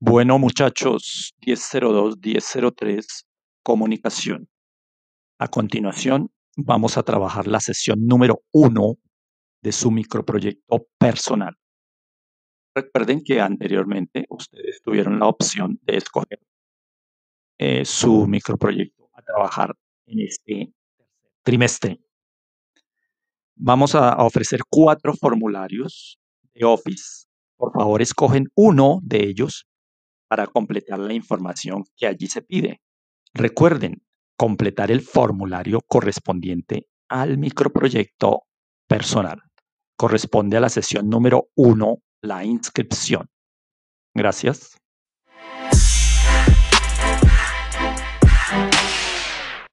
Bueno, muchachos, 1002-1003, comunicación. A continuación, vamos a trabajar la sesión número uno de su microproyecto personal. Recuerden que anteriormente ustedes tuvieron la opción de escoger eh, su microproyecto a trabajar en este trimestre. Vamos a ofrecer cuatro formularios de Office. Por favor, escogen uno de ellos para completar la información que allí se pide. Recuerden completar el formulario correspondiente al microproyecto personal. Corresponde a la sesión número uno, la inscripción. Gracias.